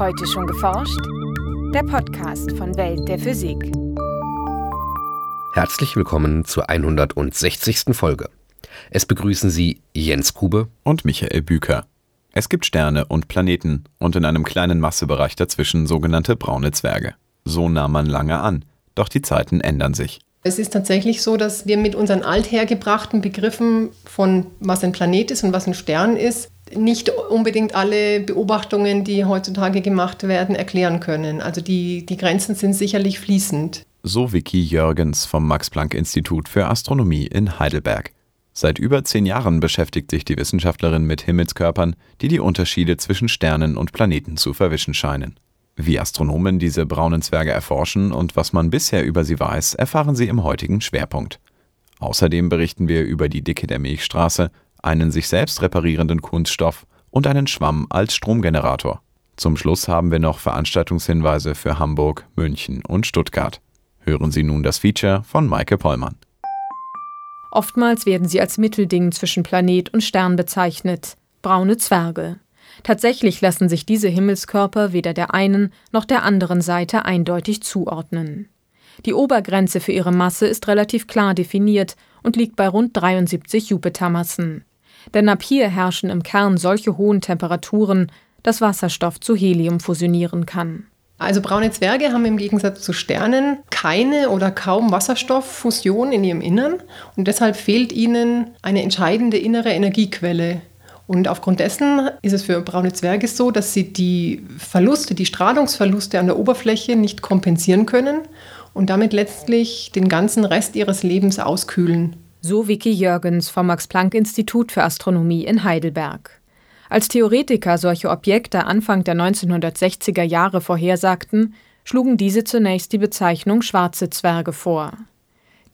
Heute schon geforscht? Der Podcast von Welt der Physik. Herzlich willkommen zur 160. Folge. Es begrüßen Sie Jens Kube und Michael Büker. Es gibt Sterne und Planeten und in einem kleinen Massebereich dazwischen sogenannte braune Zwerge. So nahm man lange an, doch die Zeiten ändern sich. Es ist tatsächlich so, dass wir mit unseren althergebrachten Begriffen von was ein Planet ist und was ein Stern ist, nicht unbedingt alle Beobachtungen, die heutzutage gemacht werden, erklären können. Also die, die Grenzen sind sicherlich fließend. So Vicky Jürgens vom Max-Planck-Institut für Astronomie in Heidelberg. Seit über zehn Jahren beschäftigt sich die Wissenschaftlerin mit Himmelskörpern, die die Unterschiede zwischen Sternen und Planeten zu verwischen scheinen. Wie Astronomen diese braunen Zwerge erforschen und was man bisher über sie weiß, erfahren Sie im heutigen Schwerpunkt. Außerdem berichten wir über die Dicke der Milchstraße, einen sich selbst reparierenden Kunststoff und einen Schwamm als Stromgenerator. Zum Schluss haben wir noch Veranstaltungshinweise für Hamburg, München und Stuttgart. Hören Sie nun das Feature von Maike Pollmann. Oftmals werden sie als Mittelding zwischen Planet und Stern bezeichnet, braune Zwerge. Tatsächlich lassen sich diese Himmelskörper weder der einen noch der anderen Seite eindeutig zuordnen. Die Obergrenze für ihre Masse ist relativ klar definiert und liegt bei rund 73 Jupitermassen. Denn ab hier herrschen im Kern solche hohen Temperaturen, dass Wasserstoff zu Helium fusionieren kann. Also braune Zwerge haben im Gegensatz zu Sternen keine oder kaum Wasserstofffusion in ihrem Innern und deshalb fehlt ihnen eine entscheidende innere Energiequelle. Und aufgrund dessen ist es für braune Zwerge so, dass sie die Verluste, die Strahlungsverluste an der Oberfläche nicht kompensieren können und damit letztlich den ganzen Rest ihres Lebens auskühlen. So Vicky Jürgens vom Max-Planck-Institut für Astronomie in Heidelberg. Als Theoretiker solche Objekte Anfang der 1960er Jahre vorhersagten, schlugen diese zunächst die Bezeichnung schwarze Zwerge vor.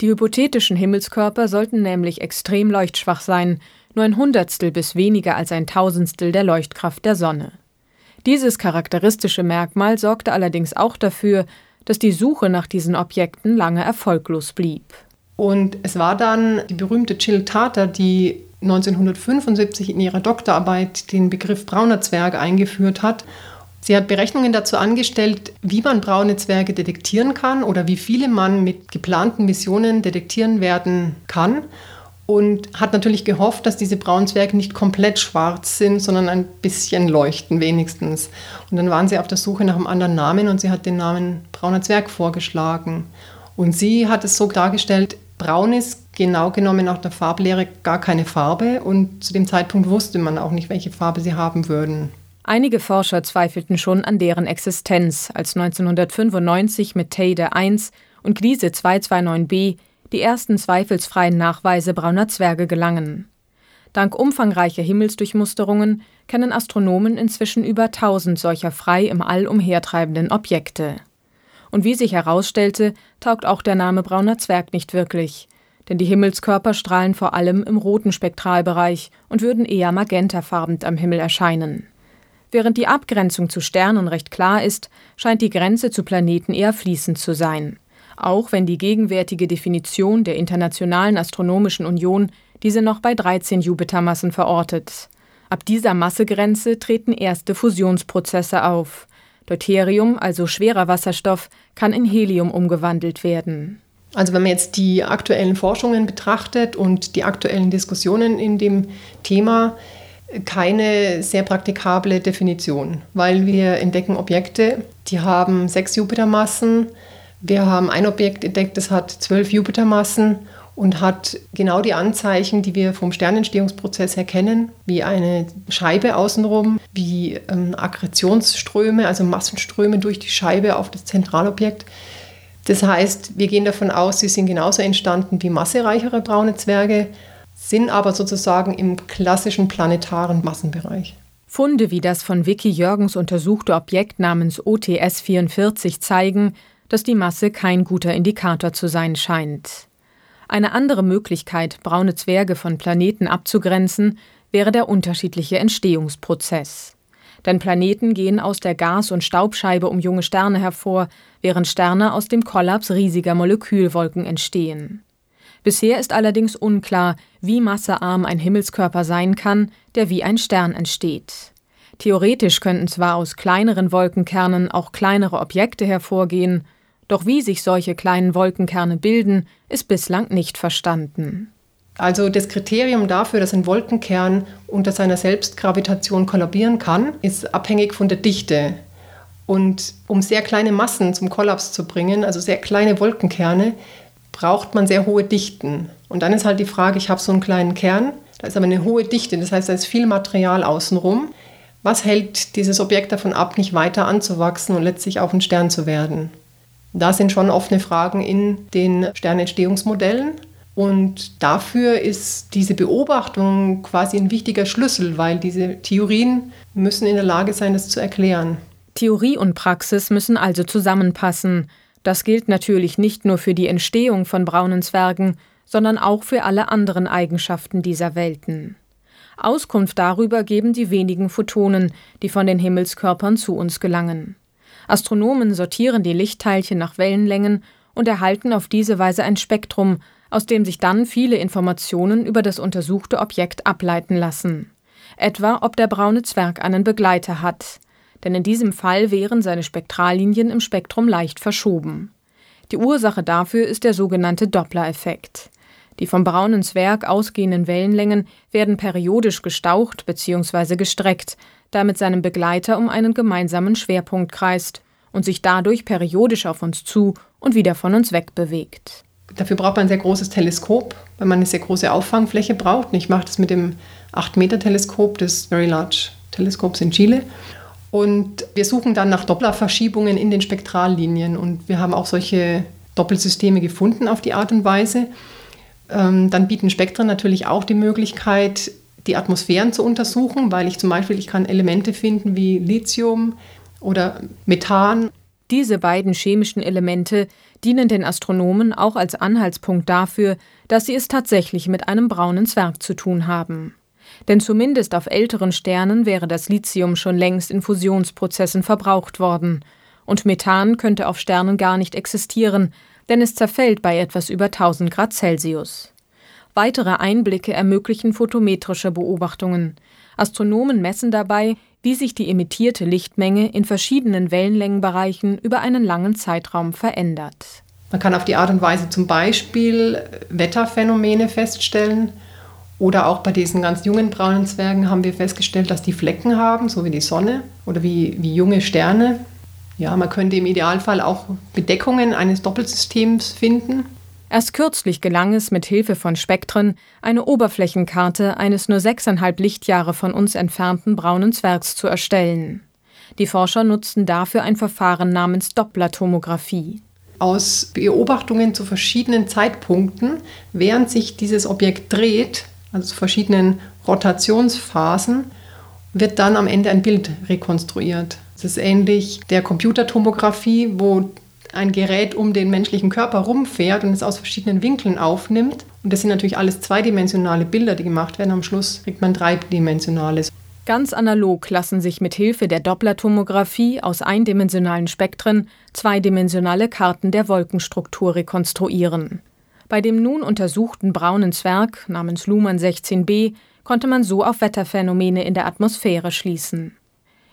Die hypothetischen Himmelskörper sollten nämlich extrem leuchtschwach sein, nur ein Hundertstel bis weniger als ein Tausendstel der Leuchtkraft der Sonne. Dieses charakteristische Merkmal sorgte allerdings auch dafür, dass die Suche nach diesen Objekten lange erfolglos blieb. Und es war dann die berühmte Jill Tarter, die 1975 in ihrer Doktorarbeit den Begriff brauner Zwerg eingeführt hat. Sie hat Berechnungen dazu angestellt, wie man braune Zwerge detektieren kann oder wie viele man mit geplanten Missionen detektieren werden kann. Und hat natürlich gehofft, dass diese braunen Zwerge nicht komplett schwarz sind, sondern ein bisschen leuchten wenigstens. Und dann waren sie auf der Suche nach einem anderen Namen und sie hat den Namen brauner Zwerg vorgeschlagen. Und sie hat es so dargestellt, Braun ist genau genommen nach der Farblehre gar keine Farbe und zu dem Zeitpunkt wusste man auch nicht, welche Farbe sie haben würden. Einige Forscher zweifelten schon an deren Existenz, als 1995 mit Teide 1 und Gliese 229b die ersten zweifelsfreien Nachweise brauner Zwerge gelangen. Dank umfangreicher Himmelsdurchmusterungen kennen Astronomen inzwischen über 1000 solcher frei im All umhertreibenden Objekte. Und wie sich herausstellte, taugt auch der Name brauner Zwerg nicht wirklich, denn die Himmelskörper strahlen vor allem im roten Spektralbereich und würden eher magentafarbend am Himmel erscheinen. Während die Abgrenzung zu Sternen recht klar ist, scheint die Grenze zu Planeten eher fließend zu sein, auch wenn die gegenwärtige Definition der Internationalen Astronomischen Union diese noch bei 13 Jupitermassen verortet. Ab dieser Massegrenze treten erste Fusionsprozesse auf, Deuterium, also schwerer Wasserstoff, kann in Helium umgewandelt werden. Also wenn man jetzt die aktuellen Forschungen betrachtet und die aktuellen Diskussionen in dem Thema, keine sehr praktikable Definition, weil wir entdecken Objekte, die haben sechs Jupitermassen. Wir haben ein Objekt entdeckt, das hat zwölf Jupitermassen und hat genau die Anzeichen, die wir vom Sternentstehungsprozess her kennen, wie eine Scheibe außenrum, wie ähm, Akkretionsströme, also Massenströme durch die Scheibe auf das Zentralobjekt. Das heißt, wir gehen davon aus, sie sind genauso entstanden wie massereichere braune Zwerge, sind aber sozusagen im klassischen planetaren Massenbereich. Funde wie das von Vicky Jürgens untersuchte Objekt namens OTS 44 zeigen, dass die Masse kein guter Indikator zu sein scheint. Eine andere Möglichkeit, braune Zwerge von Planeten abzugrenzen, wäre der unterschiedliche Entstehungsprozess. Denn Planeten gehen aus der Gas- und Staubscheibe um junge Sterne hervor, während Sterne aus dem Kollaps riesiger Molekülwolken entstehen. Bisher ist allerdings unklar, wie massearm ein Himmelskörper sein kann, der wie ein Stern entsteht. Theoretisch könnten zwar aus kleineren Wolkenkernen auch kleinere Objekte hervorgehen, doch wie sich solche kleinen Wolkenkerne bilden, ist bislang nicht verstanden. Also das Kriterium dafür, dass ein Wolkenkern unter seiner Selbstgravitation kollabieren kann, ist abhängig von der Dichte. Und um sehr kleine Massen zum Kollaps zu bringen, also sehr kleine Wolkenkerne, braucht man sehr hohe Dichten. Und dann ist halt die Frage, ich habe so einen kleinen Kern, da ist aber eine hohe Dichte, das heißt, da ist viel Material außenrum. Was hält dieses Objekt davon ab, nicht weiter anzuwachsen und letztlich auch ein Stern zu werden? Da sind schon offene Fragen in den Sternentstehungsmodellen. Und dafür ist diese Beobachtung quasi ein wichtiger Schlüssel, weil diese Theorien müssen in der Lage sein, das zu erklären. Theorie und Praxis müssen also zusammenpassen. Das gilt natürlich nicht nur für die Entstehung von braunen Zwergen, sondern auch für alle anderen Eigenschaften dieser Welten. Auskunft darüber geben die wenigen Photonen, die von den Himmelskörpern zu uns gelangen. Astronomen sortieren die Lichtteilchen nach Wellenlängen und erhalten auf diese Weise ein Spektrum, aus dem sich dann viele Informationen über das untersuchte Objekt ableiten lassen. Etwa, ob der braune Zwerg einen Begleiter hat, denn in diesem Fall wären seine Spektrallinien im Spektrum leicht verschoben. Die Ursache dafür ist der sogenannte Doppler-Effekt. Die vom braunen Zwerg ausgehenden Wellenlängen werden periodisch gestaucht bzw. gestreckt, da mit seinem Begleiter um einen gemeinsamen Schwerpunkt kreist und sich dadurch periodisch auf uns zu und wieder von uns weg bewegt. Dafür braucht man ein sehr großes Teleskop, weil man eine sehr große Auffangfläche braucht. Ich mache das mit dem 8-Meter-Teleskop des Very Large Teleskops in Chile. Und wir suchen dann nach Dopplerverschiebungen in den Spektrallinien. Und wir haben auch solche Doppelsysteme gefunden auf die Art und Weise. Ähm, dann bieten Spektren natürlich auch die Möglichkeit, die Atmosphären zu untersuchen, weil ich zum Beispiel ich kann Elemente finden wie Lithium oder Methan. Diese beiden chemischen Elemente dienen den Astronomen auch als Anhaltspunkt dafür, dass sie es tatsächlich mit einem braunen Zwerg zu tun haben. Denn zumindest auf älteren Sternen wäre das Lithium schon längst in Fusionsprozessen verbraucht worden. Und Methan könnte auf Sternen gar nicht existieren, denn es zerfällt bei etwas über 1000 Grad Celsius. Weitere Einblicke ermöglichen photometrische Beobachtungen. Astronomen messen dabei, wie sich die emittierte Lichtmenge in verschiedenen Wellenlängenbereichen über einen langen Zeitraum verändert. Man kann auf die Art und Weise zum Beispiel Wetterphänomene feststellen oder auch bei diesen ganz jungen braunen Zwergen haben wir festgestellt, dass die Flecken haben, so wie die Sonne oder wie, wie junge Sterne. Ja, man könnte im Idealfall auch Bedeckungen eines Doppelsystems finden. Erst kürzlich gelang es mit Hilfe von Spektren, eine Oberflächenkarte eines nur sechseinhalb Lichtjahre von uns entfernten braunen Zwergs zu erstellen. Die Forscher nutzten dafür ein Verfahren namens Dopplertomographie. Aus Beobachtungen zu verschiedenen Zeitpunkten, während sich dieses Objekt dreht, also zu verschiedenen Rotationsphasen, wird dann am Ende ein Bild rekonstruiert. Das ist ähnlich der Computertomographie, wo ein Gerät um den menschlichen Körper rumfährt und es aus verschiedenen Winkeln aufnimmt. Und das sind natürlich alles zweidimensionale Bilder, die gemacht werden. Am Schluss kriegt man dreidimensionales. Ganz analog lassen sich mit Hilfe der Dopplertomographie aus eindimensionalen Spektren zweidimensionale Karten der Wolkenstruktur rekonstruieren. Bei dem nun untersuchten braunen Zwerg namens Luhmann 16b konnte man so auf Wetterphänomene in der Atmosphäre schließen.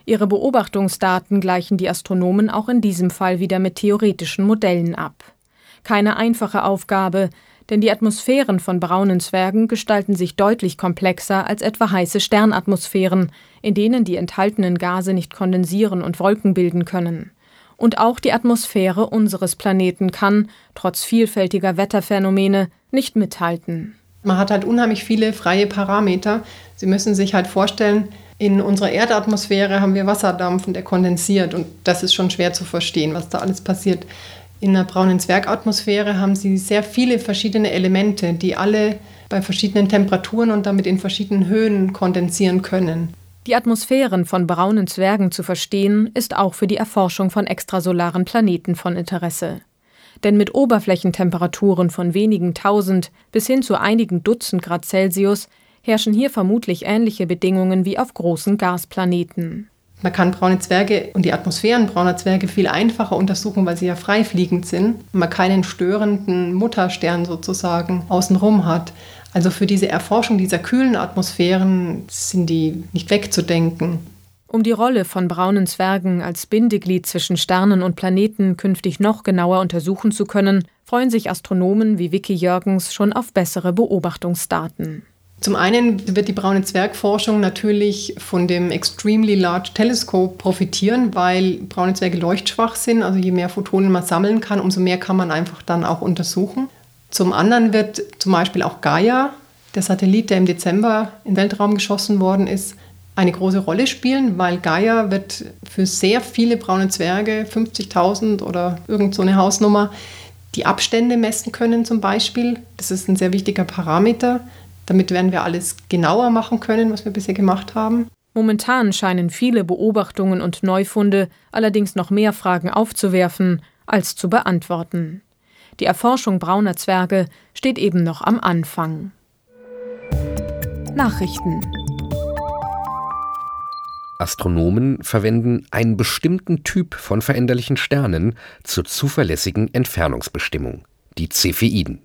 Ihre Beobachtungsdaten gleichen die Astronomen auch in diesem Fall wieder mit theoretischen Modellen ab. Keine einfache Aufgabe, denn die Atmosphären von braunen Zwergen gestalten sich deutlich komplexer als etwa heiße Sternatmosphären, in denen die enthaltenen Gase nicht kondensieren und Wolken bilden können. Und auch die Atmosphäre unseres Planeten kann, trotz vielfältiger Wetterphänomene, nicht mithalten. Man hat halt unheimlich viele freie Parameter. Sie müssen sich halt vorstellen, in unserer Erdatmosphäre haben wir Wasserdampf und der kondensiert und das ist schon schwer zu verstehen, was da alles passiert. In der braunen Zwergatmosphäre haben sie sehr viele verschiedene Elemente, die alle bei verschiedenen Temperaturen und damit in verschiedenen Höhen kondensieren können. Die Atmosphären von braunen Zwergen zu verstehen, ist auch für die Erforschung von extrasolaren Planeten von Interesse. Denn mit Oberflächentemperaturen von wenigen tausend bis hin zu einigen Dutzend Grad Celsius herrschen hier vermutlich ähnliche Bedingungen wie auf großen Gasplaneten. Man kann braune Zwerge und die Atmosphären brauner Zwerge viel einfacher untersuchen, weil sie ja freifliegend sind und man keinen störenden Mutterstern sozusagen außenrum hat. Also für diese Erforschung dieser kühlen Atmosphären sind die nicht wegzudenken. Um die Rolle von braunen Zwergen als Bindeglied zwischen Sternen und Planeten künftig noch genauer untersuchen zu können, freuen sich Astronomen wie Vicky Jürgens schon auf bessere Beobachtungsdaten. Zum einen wird die braune Zwergforschung natürlich von dem Extremely Large Telescope profitieren, weil braune Zwerge leuchtschwach sind. Also je mehr Photonen man sammeln kann, umso mehr kann man einfach dann auch untersuchen. Zum anderen wird zum Beispiel auch Gaia, der Satellit, der im Dezember in den Weltraum geschossen worden ist, eine große Rolle spielen, weil Gaia wird für sehr viele braune Zwerge, 50.000 oder irgend so eine Hausnummer, die Abstände messen können zum Beispiel. Das ist ein sehr wichtiger Parameter. Damit werden wir alles genauer machen können, was wir bisher gemacht haben. Momentan scheinen viele Beobachtungen und Neufunde allerdings noch mehr Fragen aufzuwerfen als zu beantworten. Die Erforschung brauner Zwerge steht eben noch am Anfang. Nachrichten Astronomen verwenden einen bestimmten Typ von veränderlichen Sternen zur zuverlässigen Entfernungsbestimmung, die Cepheiden.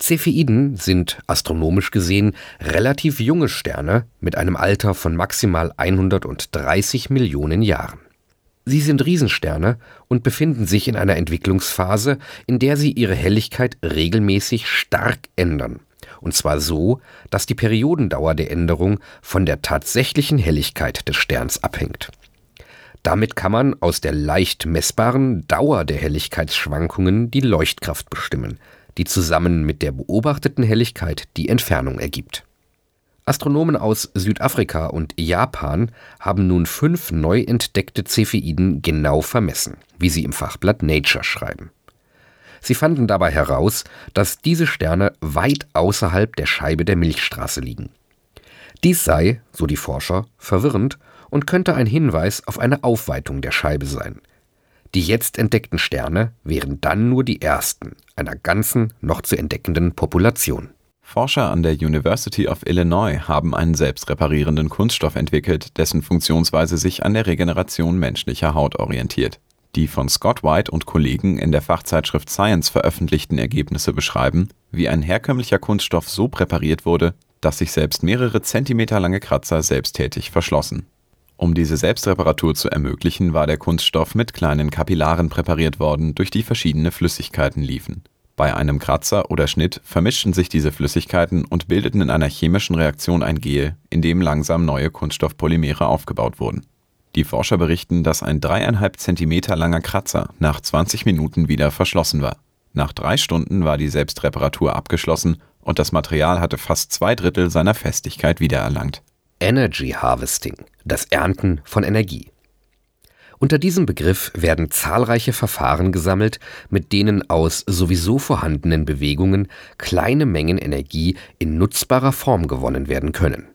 Cepheiden sind astronomisch gesehen relativ junge Sterne mit einem Alter von maximal 130 Millionen Jahren. Sie sind Riesensterne und befinden sich in einer Entwicklungsphase, in der sie ihre Helligkeit regelmäßig stark ändern und zwar so, dass die Periodendauer der Änderung von der tatsächlichen Helligkeit des Sterns abhängt. Damit kann man aus der leicht messbaren Dauer der Helligkeitsschwankungen die Leuchtkraft bestimmen, die zusammen mit der beobachteten Helligkeit die Entfernung ergibt. Astronomen aus Südafrika und Japan haben nun fünf neu entdeckte Cepheiden genau vermessen, wie sie im Fachblatt Nature schreiben. Sie fanden dabei heraus, dass diese Sterne weit außerhalb der Scheibe der Milchstraße liegen. Dies sei, so die Forscher, verwirrend und könnte ein Hinweis auf eine Aufweitung der Scheibe sein. Die jetzt entdeckten Sterne wären dann nur die ersten einer ganzen noch zu entdeckenden Population. Forscher an der University of Illinois haben einen selbstreparierenden Kunststoff entwickelt, dessen Funktionsweise sich an der Regeneration menschlicher Haut orientiert. Die von Scott White und Kollegen in der Fachzeitschrift Science veröffentlichten Ergebnisse beschreiben, wie ein herkömmlicher Kunststoff so präpariert wurde, dass sich selbst mehrere Zentimeter lange Kratzer selbsttätig verschlossen. Um diese Selbstreparatur zu ermöglichen, war der Kunststoff mit kleinen Kapillaren präpariert worden, durch die verschiedene Flüssigkeiten liefen. Bei einem Kratzer oder Schnitt vermischten sich diese Flüssigkeiten und bildeten in einer chemischen Reaktion ein Gel, in dem langsam neue Kunststoffpolymere aufgebaut wurden die Forscher berichten, dass ein dreieinhalb Zentimeter langer Kratzer nach 20 Minuten wieder verschlossen war. Nach drei Stunden war die Selbstreparatur abgeschlossen und das Material hatte fast zwei Drittel seiner Festigkeit wiedererlangt. Energy Harvesting, das Ernten von Energie. Unter diesem Begriff werden zahlreiche Verfahren gesammelt, mit denen aus sowieso vorhandenen Bewegungen kleine Mengen Energie in nutzbarer Form gewonnen werden können.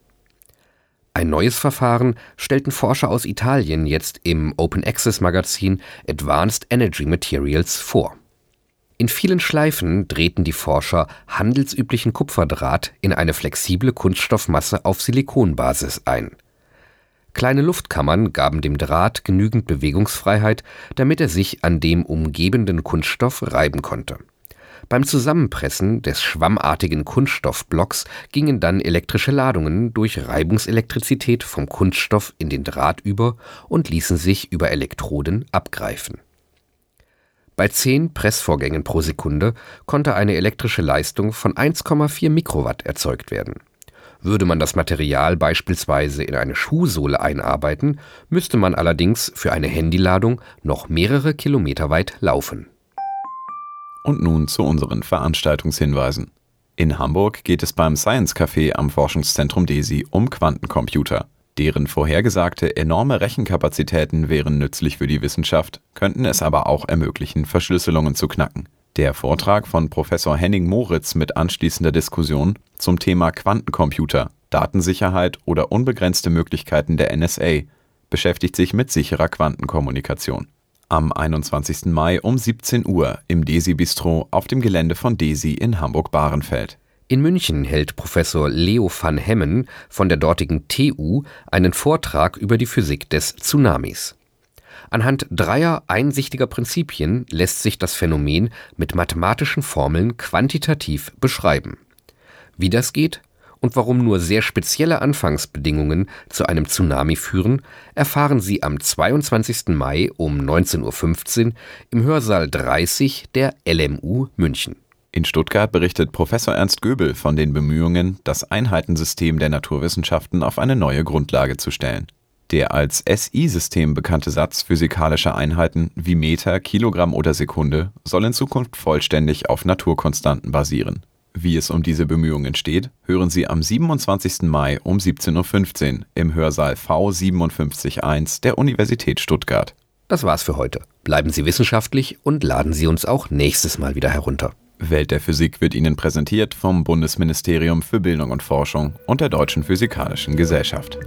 Ein neues Verfahren stellten Forscher aus Italien jetzt im Open Access Magazin Advanced Energy Materials vor. In vielen Schleifen drehten die Forscher handelsüblichen Kupferdraht in eine flexible Kunststoffmasse auf Silikonbasis ein. Kleine Luftkammern gaben dem Draht genügend Bewegungsfreiheit, damit er sich an dem umgebenden Kunststoff reiben konnte beim Zusammenpressen des schwammartigen Kunststoffblocks gingen dann elektrische Ladungen durch Reibungselektrizität vom Kunststoff in den Draht über und ließen sich über Elektroden abgreifen. Bei 10 Pressvorgängen pro Sekunde konnte eine elektrische Leistung von 1,4 Mikrowatt erzeugt werden. Würde man das Material beispielsweise in eine Schuhsohle einarbeiten, müsste man allerdings für eine Handyladung noch mehrere Kilometer weit laufen und nun zu unseren Veranstaltungshinweisen. In Hamburg geht es beim Science Café am Forschungszentrum DESI um Quantencomputer. Deren vorhergesagte enorme Rechenkapazitäten wären nützlich für die Wissenschaft, könnten es aber auch ermöglichen, Verschlüsselungen zu knacken. Der Vortrag von Professor Henning Moritz mit anschließender Diskussion zum Thema Quantencomputer, Datensicherheit oder unbegrenzte Möglichkeiten der NSA beschäftigt sich mit sicherer Quantenkommunikation am 21. Mai um 17 Uhr im Desi Bistro auf dem Gelände von Desi in Hamburg-Bahrenfeld. In München hält Professor Leo van Hemmen von der dortigen TU einen Vortrag über die Physik des Tsunamis. Anhand dreier einsichtiger Prinzipien lässt sich das Phänomen mit mathematischen Formeln quantitativ beschreiben. Wie das geht und warum nur sehr spezielle Anfangsbedingungen zu einem Tsunami führen, erfahren Sie am 22. Mai um 19.15 Uhr im Hörsaal 30 der LMU München. In Stuttgart berichtet Professor Ernst Göbel von den Bemühungen, das Einheitensystem der Naturwissenschaften auf eine neue Grundlage zu stellen. Der als SI-System bekannte Satz physikalischer Einheiten wie Meter, Kilogramm oder Sekunde soll in Zukunft vollständig auf Naturkonstanten basieren. Wie es um diese Bemühungen steht, hören Sie am 27. Mai um 17.15 Uhr im Hörsaal V571 der Universität Stuttgart. Das war's für heute. Bleiben Sie wissenschaftlich und laden Sie uns auch nächstes Mal wieder herunter. Welt der Physik wird Ihnen präsentiert vom Bundesministerium für Bildung und Forschung und der Deutschen Physikalischen Gesellschaft.